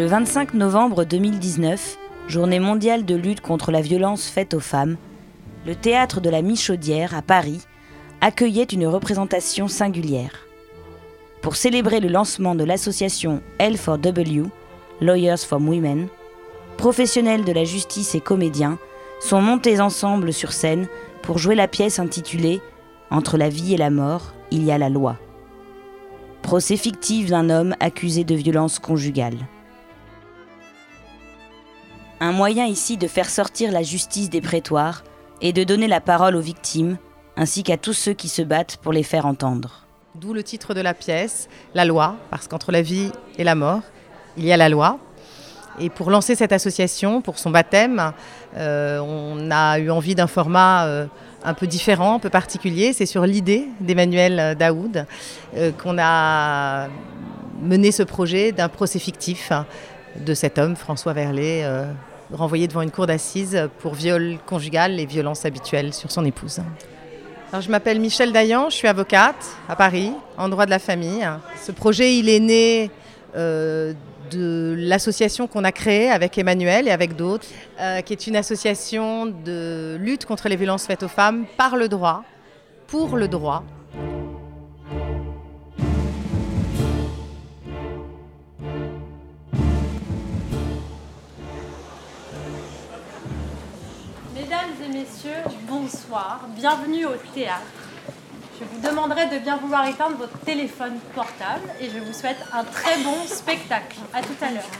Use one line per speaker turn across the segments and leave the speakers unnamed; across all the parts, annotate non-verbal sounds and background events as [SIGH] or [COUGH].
Le 25 novembre 2019, journée mondiale de lutte contre la violence faite aux femmes, le théâtre de la Michaudière à Paris accueillait une représentation singulière. Pour célébrer le lancement de l'association L4W, Lawyers for Women, professionnels de la justice et comédiens sont montés ensemble sur scène pour jouer la pièce intitulée Entre la vie et la mort, il y a la loi. Procès fictif d'un homme accusé de violence conjugale. Un moyen ici de faire sortir la justice des prétoires et de donner la parole aux victimes, ainsi qu'à tous ceux qui se battent pour les faire entendre.
D'où le titre de la pièce, La loi, parce qu'entre la vie et la mort, il y a la loi. Et pour lancer cette association, pour son baptême, euh, on a eu envie d'un format euh, un peu différent, un peu particulier. C'est sur l'idée d'Emmanuel Daoud euh, qu'on a mené ce projet d'un procès fictif de cet homme, François Verlet, renvoyé devant une cour d'assises pour viol conjugal et violences habituelles sur son épouse. Alors, je m'appelle Michel Dayan, je suis avocate à Paris, en droit de la famille. Ce projet, il est né euh, de l'association qu'on a créée avec Emmanuel et avec d'autres, euh, qui est une association de lutte contre les violences faites aux femmes par le droit, pour le droit,
messieurs, bonsoir. Bienvenue au théâtre. Je vous demanderai de bien vouloir éteindre votre téléphone portable et je vous souhaite un très bon spectacle. À tout à l'heure.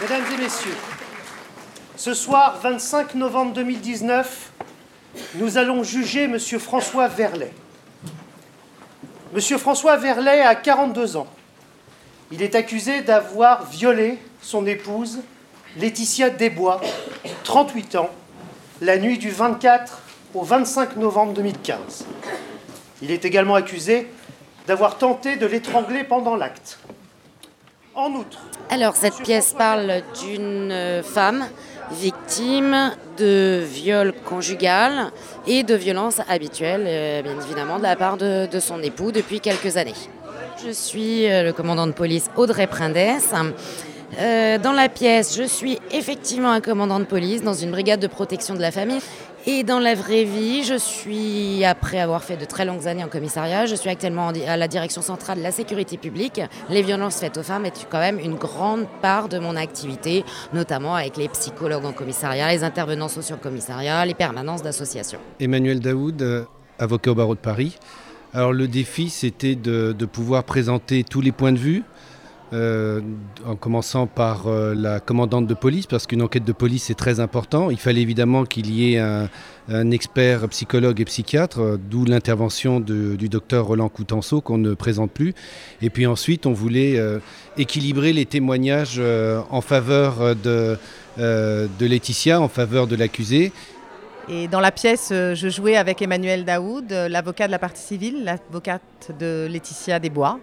Mesdames et messieurs, ce soir, 25 novembre 2019, nous allons juger M. François Verlet. M. François Verlet a 42 ans. Il est accusé d'avoir violé son épouse, Laetitia Desbois, 38 ans, la nuit du 24 au 25 novembre 2015. Il est également accusé d'avoir tenté de l'étrangler pendant l'acte. En outre.
Alors, cette pièce parle d'une femme victime de viol conjugal et de violences habituelles, euh, bien évidemment, de la part de, de son époux depuis quelques années. Je suis euh, le commandant de police Audrey Prindès. Euh, dans la pièce, je suis effectivement un commandant de police dans une brigade de protection de la famille. Et dans la vraie vie, je suis, après avoir fait de très longues années en commissariat, je suis actuellement à la direction centrale de la sécurité publique. Les violences faites aux femmes est quand même une grande part de mon activité, notamment avec les psychologues en commissariat, les intervenants sociaux en commissariat, les permanences d'associations.
Emmanuel Daoud, euh, avocat au barreau de Paris. Alors le défi, c'était de, de pouvoir présenter tous les points de vue, euh, en commençant par euh, la commandante de police, parce qu'une enquête de police est très important. Il fallait évidemment qu'il y ait un, expert psychologue et psychiatre, euh, d'où l'intervention du docteur Roland Coutenceau qu'on ne présente plus. Et puis ensuite, on voulait équilibrer les témoignages en faveur de, de Laetitia, en faveur de l'accusé.
Et dans la pièce, je jouais avec Emmanuel Daoud, l'avocat de la partie civile, l'avocate de Laetitia Desbois,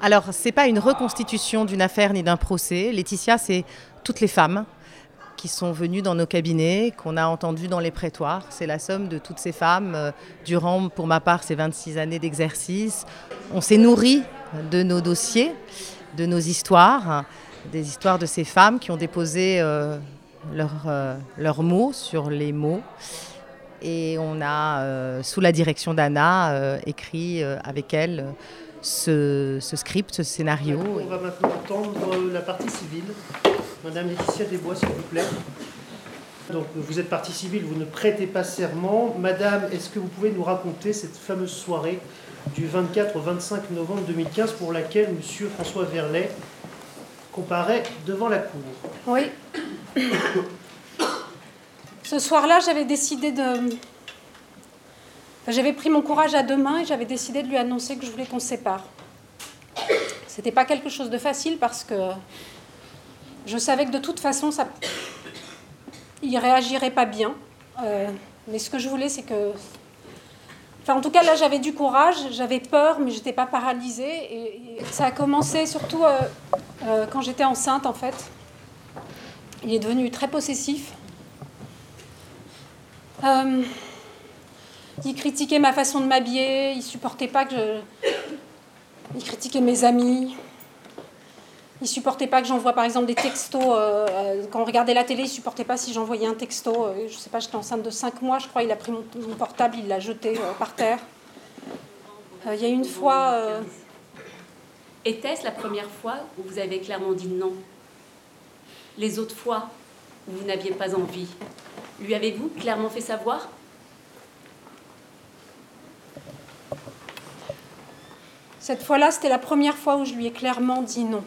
alors, ce n'est pas une reconstitution d'une affaire ni d'un procès. Laetitia, c'est toutes les femmes qui sont venues dans nos cabinets, qu'on a entendues dans les prétoires. C'est la somme de toutes ces femmes euh, durant, pour ma part, ces 26 années d'exercice. On s'est nourri de nos dossiers, de nos histoires, des histoires de ces femmes qui ont déposé euh, euh, leurs mots sur les mots. Et on a, sous la direction d'Anna, écrit avec elle ce, script, ce scénario.
On va maintenant entendre la partie civile. Madame Laetitia Desbois, s'il vous plaît. Donc vous êtes partie civile, vous ne prêtez pas serment. Madame, est-ce que vous pouvez nous raconter cette fameuse soirée du 24 au 25 novembre 2015 pour laquelle Monsieur François Verlet comparaît devant la cour?
Oui. [COUGHS] Ce soir-là, j'avais décidé de, j'avais pris mon courage à deux mains et j'avais décidé de lui annoncer que je voulais qu'on se sépare. C'était pas quelque chose de facile parce que je savais que de toute façon, ça, il réagirait pas bien. Euh, mais ce que je voulais, c'est que, enfin, en tout cas, là, j'avais du courage, j'avais peur, mais j'étais pas paralysée. Et, ça a commencé surtout euh, euh, quand j'étais enceinte, en fait. Il est devenu très possessif. Il critiquait ma façon de m'habiller, il supportait pas que je, Il critiquait mes amis. Il supportait pas que j'envoie par exemple des textos. euh, euh, quand on regardait la télé, il supportait pas si j'envoyais un texto. euh, je sais pas, j'étais enceinte de 5 mois, je crois. Il a pris mon, portable, il l'a jeté euh, par terre. Il y a une fois.
Était-ce la première fois où vous avez clairement dit non? Les autres fois où vous n'aviez pas envie, lui avez-vous clairement fait savoir
cette fois-là, c'était la première fois où je lui ai clairement dit non.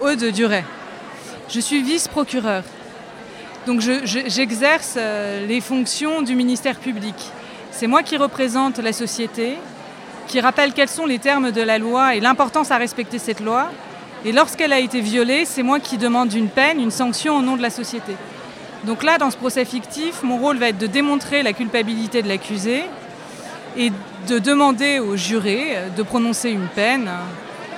Aude Duret. Je suis vice-procureur. Donc je- je- j'exerce euh, les fonctions du ministère public. C'est moi qui représente la société, qui rappelle quels sont les termes de la loi et l'importance à respecter cette loi. Et lorsqu'elle a été violée, c'est moi qui demande une peine, une sanction au nom de la société. Donc là, dans ce procès fictif, mon rôle va être de démontrer la culpabilité de l'accusé et de demander au juré de prononcer une peine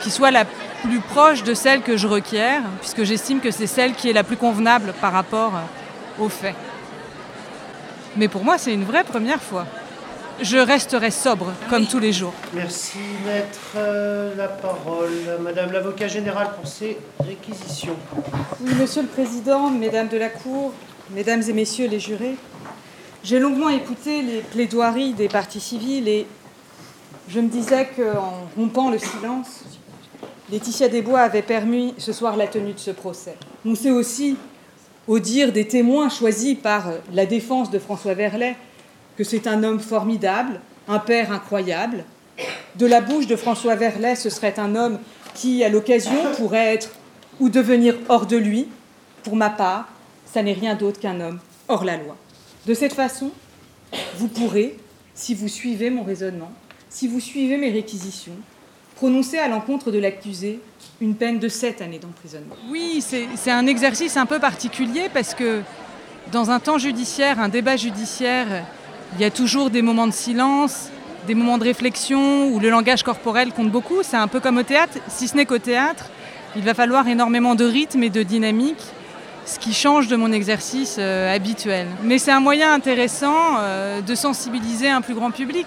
qui soit la plus proche de celle que je requiers, puisque j'estime que c'est celle qui est la plus convenable par rapport aux faits. Mais pour moi, c'est une vraie première fois. Je resterai sobre, comme tous les jours.
Merci, maître. Euh, la parole, Madame l'avocat général pour ces réquisitions.
Oui, Monsieur le Président, Mesdames de la Cour, Mesdames et Messieurs les jurés, j'ai longuement écouté les plaidoiries des parties civiles et je me disais qu'en rompant le silence, Laetitia Desbois avait permis ce soir la tenue de ce procès. On sait aussi, au dire des témoins choisis par la défense de François Verlet, que c'est un homme formidable, un père incroyable. De la bouche de François Verlet, ce serait un homme qui, à l'occasion, pourrait être ou devenir hors de lui. Pour ma part, ça n'est rien d'autre qu'un homme hors la loi. De cette façon, vous pourrez, si vous suivez mon raisonnement, si vous suivez mes réquisitions, prononcer à l'encontre de l'accusé une peine de sept années d'emprisonnement.
Oui, c'est un exercice un peu particulier parce que dans un temps judiciaire, un débat judiciaire, il y a toujours des moments de silence, des moments de réflexion où le langage corporel compte beaucoup. C'est un peu comme au théâtre, si ce n'est qu'au théâtre, il va falloir énormément de rythme et de dynamique, ce qui change de mon exercice euh, habituel. Mais c'est un moyen intéressant euh, de sensibiliser un plus grand public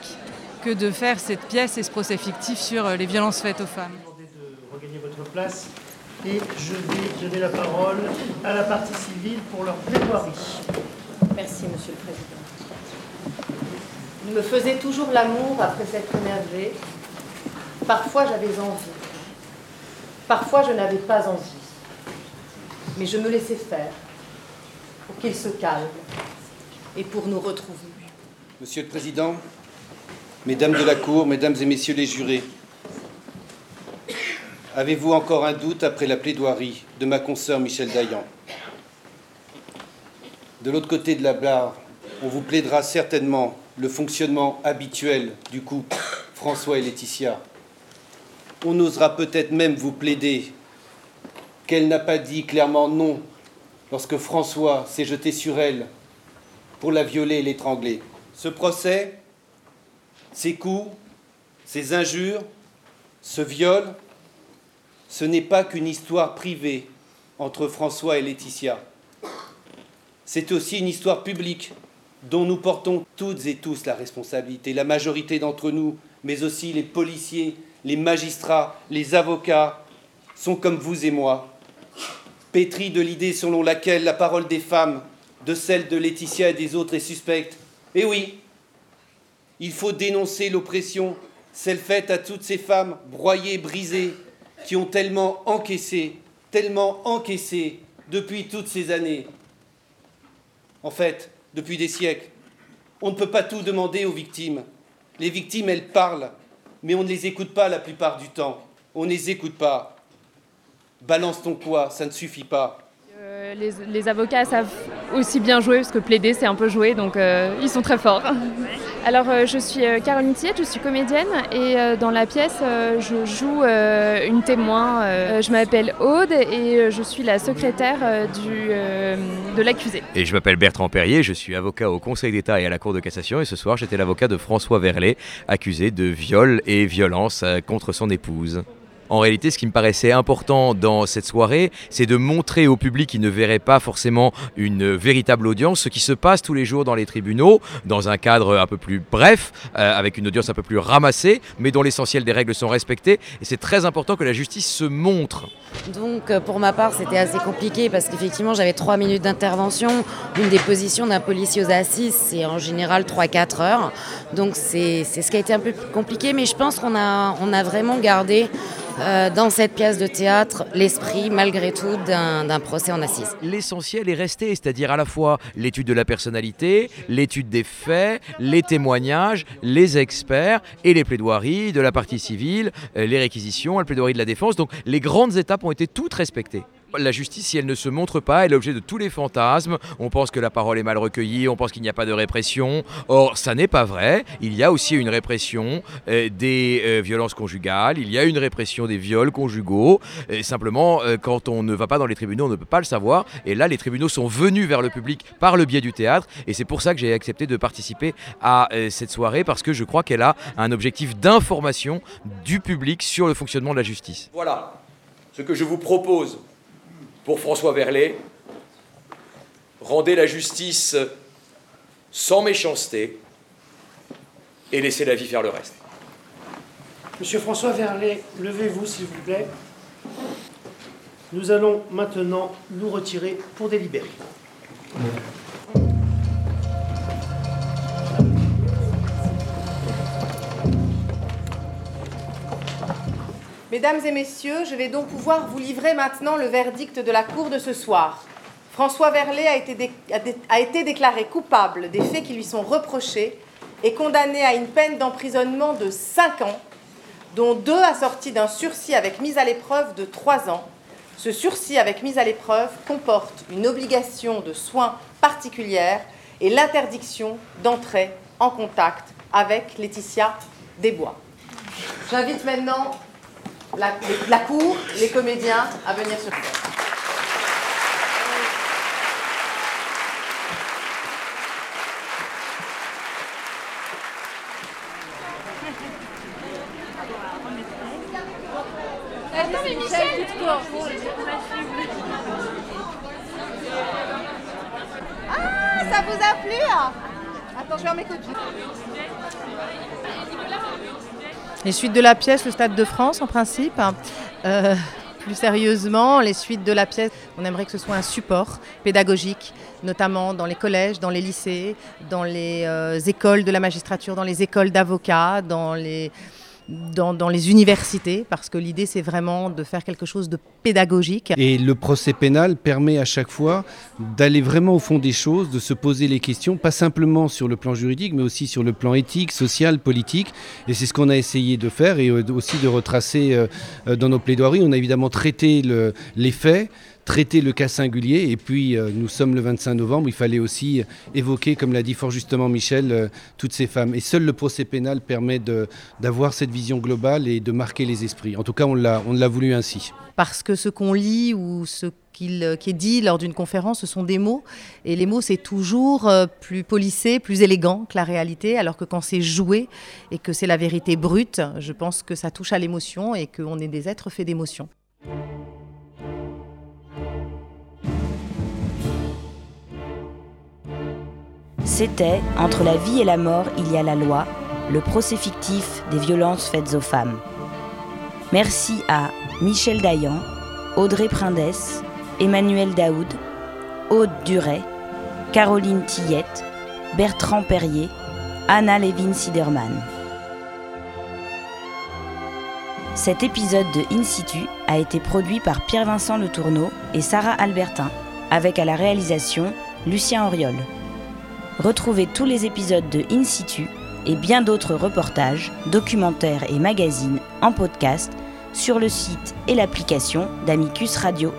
que de faire cette pièce et ce procès fictif sur euh, les violences faites aux femmes.
Demandez de regagner votre place et je vais donner la parole à la partie civile pour leur plaidoirie.
Merci, Monsieur le Président. Il me faisait toujours l'amour après s'être énervé. Parfois, j'avais envie. Parfois, je n'avais pas envie. Mais je me laissais faire pour qu'il se calme et pour nous retrouver.
Monsieur le Président, Mesdames de la Cour, Mesdames et Messieurs les jurés, avez-vous encore un doute après la plaidoirie de ma consoeur Michel Dayan? De l'autre côté de la barre, on vous plaidera certainement le fonctionnement habituel du couple François et Laetitia. On osera peut-être même vous plaider qu'elle n'a pas dit clairement non lorsque François s'est jeté sur elle pour la violer et l'étrangler. Ce procès, ces coups, ces injures, ce viol, ce n'est pas qu'une histoire privée entre François et Laetitia. C'est aussi une histoire publique dont nous portons toutes et tous la responsabilité, la majorité d'entre nous, mais aussi les policiers, les magistrats, les avocats, sont comme vous et moi, pétris de l'idée selon laquelle la parole des femmes, de celle de Laetitia et des autres est suspecte. Et oui, il faut dénoncer l'oppression, celle faite à toutes ces femmes broyées, brisées, qui ont tellement encaissé, tellement encaissé depuis toutes ces années. En fait, depuis des siècles, on ne peut pas tout demander aux victimes. Les victimes, elles parlent, mais on ne les écoute pas la plupart du temps. On ne les écoute pas. Balance ton quoi, ça ne suffit pas.
Euh, les, les avocats savent aussi bien jouer, parce que plaider c'est un peu jouer, donc euh, ils sont très forts. Alors euh, je suis euh, Caroline Tiette, je suis comédienne et euh, dans la pièce euh, je joue euh, une témoin. Euh, je m'appelle Aude et euh, je suis la secrétaire euh, du, euh, de l'accusé.
Et je m'appelle Bertrand Perrier, je suis avocat au Conseil d'État et à la Cour de cassation et ce soir j'étais l'avocat de François Verlet, accusé de viol et violence euh, contre son épouse. En réalité, ce qui me paraissait important dans cette soirée, c'est de montrer au public qui ne verrait pas forcément une véritable audience ce qui se passe tous les jours dans les tribunaux, dans un cadre un peu plus bref, euh, avec une audience un peu plus ramassée, mais dont l'essentiel des règles sont respectées. Et c'est très important que la justice se montre.
Donc euh, pour ma part, c'était assez compliqué parce qu'effectivement, j'avais trois minutes d'intervention. Une déposition d'un policier aux assises, c'est en général 3-4 heures. Donc c'est ce qui a été un peu compliqué, mais je pense qu'on a, on a vraiment gardé euh, dans cette pièce de théâtre l'esprit, malgré tout, d'un procès en assises.
L'essentiel est resté, c'est-à-dire à la fois l'étude de la personnalité, l'étude des faits, les témoignages, les experts et les plaidoiries de la partie civile, euh, les réquisitions, la plaidoirie de la défense. Donc les grandes étapes ont été toutes respectées. La justice, si elle ne se montre pas, est l'objet de tous les fantasmes. On pense que la parole est mal recueillie, on pense qu'il n'y a pas de répression. Or, ça n'est pas vrai. Il y a aussi une répression euh, des euh, violences conjugales, il y a une répression des viols conjugaux. Simplement, euh, quand on ne va pas dans les tribunaux, on ne peut pas le savoir. Et là, les tribunaux sont venus vers le public par le biais du théâtre. Et c'est pour ça que j'ai accepté de participer à cette soirée, parce que je crois qu'elle a un objectif d'information du public sur le fonctionnement de la justice.
Voilà ce que je vous propose pour François Verlet, rendez la justice sans méchanceté et laissez la vie faire le reste.
Monsieur François Verlet, levez-vous s'il vous plaît. Nous allons maintenant nous retirer pour délibérer.
Mesdames et messieurs, je vais donc pouvoir vous livrer maintenant le verdict de la Cour de ce soir. François Verlet a été, déclaré coupable des faits qui lui sont reprochés et condamné à une peine d'emprisonnement de 5 ans, dont deux assortis d'un sursis avec mise à l'épreuve de 3 ans. Ce sursis avec mise à l'épreuve comporte une obligation de soins particulières et l'interdiction d'entrer en contact avec Laetitia Desbois. J'invite maintenant la, cour, les comédiens à venir sur scène. Ah, ça vous a plu hein? Attends, je vais en m'écouter.
Les suites de la pièce, le Stade de France en principe. Euh, plus sérieusement, les suites de la pièce, on aimerait que ce soit un support pédagogique, notamment dans les collèges, dans les lycées, dans les euh, écoles de la magistrature, dans les écoles d'avocats, dans les dans, les universités, parce que l'idée c'est vraiment de faire quelque chose de
Et le procès pénal permet à chaque fois d'aller vraiment au fond des choses, de se poser les questions, pas simplement sur le plan juridique, mais aussi sur le plan éthique, social, politique. Et c'est ce qu'on a essayé de faire et euh, aussi de retracer euh, euh, dans nos plaidoiries. On a évidemment traité les faits traiter le cas singulier. Et puis, nous sommes le 25 novembre, il fallait aussi évoquer, comme l'a dit fort justement Michel, toutes ces femmes. Et seul le procès pénal permet d'avoir cette vision globale et de marquer les esprits. En tout cas, on l'a voulu ainsi.
Parce que ce qu'on lit ou ce qui est dit lors d'une conférence, ce sont des mots. Et les mots, c'est toujours euh, plus polissé, plus élégant que la réalité, alors que quand c'est joué et que c'est la vérité brute, je pense que ça touche à l'émotion et qu'on est des êtres faits d'émotion.
C'était Entre la vie et la mort, il y a la loi, le procès fictif des violences faites aux femmes. Merci à Michel Dayan, Audrey Prindès, Emmanuel Daoud, Aude Duret, Caroline Tillette, Bertrand Perrier, Anna Levin Siderman. Cet épisode de In situ a été produit par Pierre-Vincent Le Tourneau et Sarah Albertin, avec à la réalisation Lucien Auriol. Retrouvez tous les épisodes de In situ et bien d'autres reportages, documentaires et magazines en podcast sur le site et l'application d'Amicus Radio.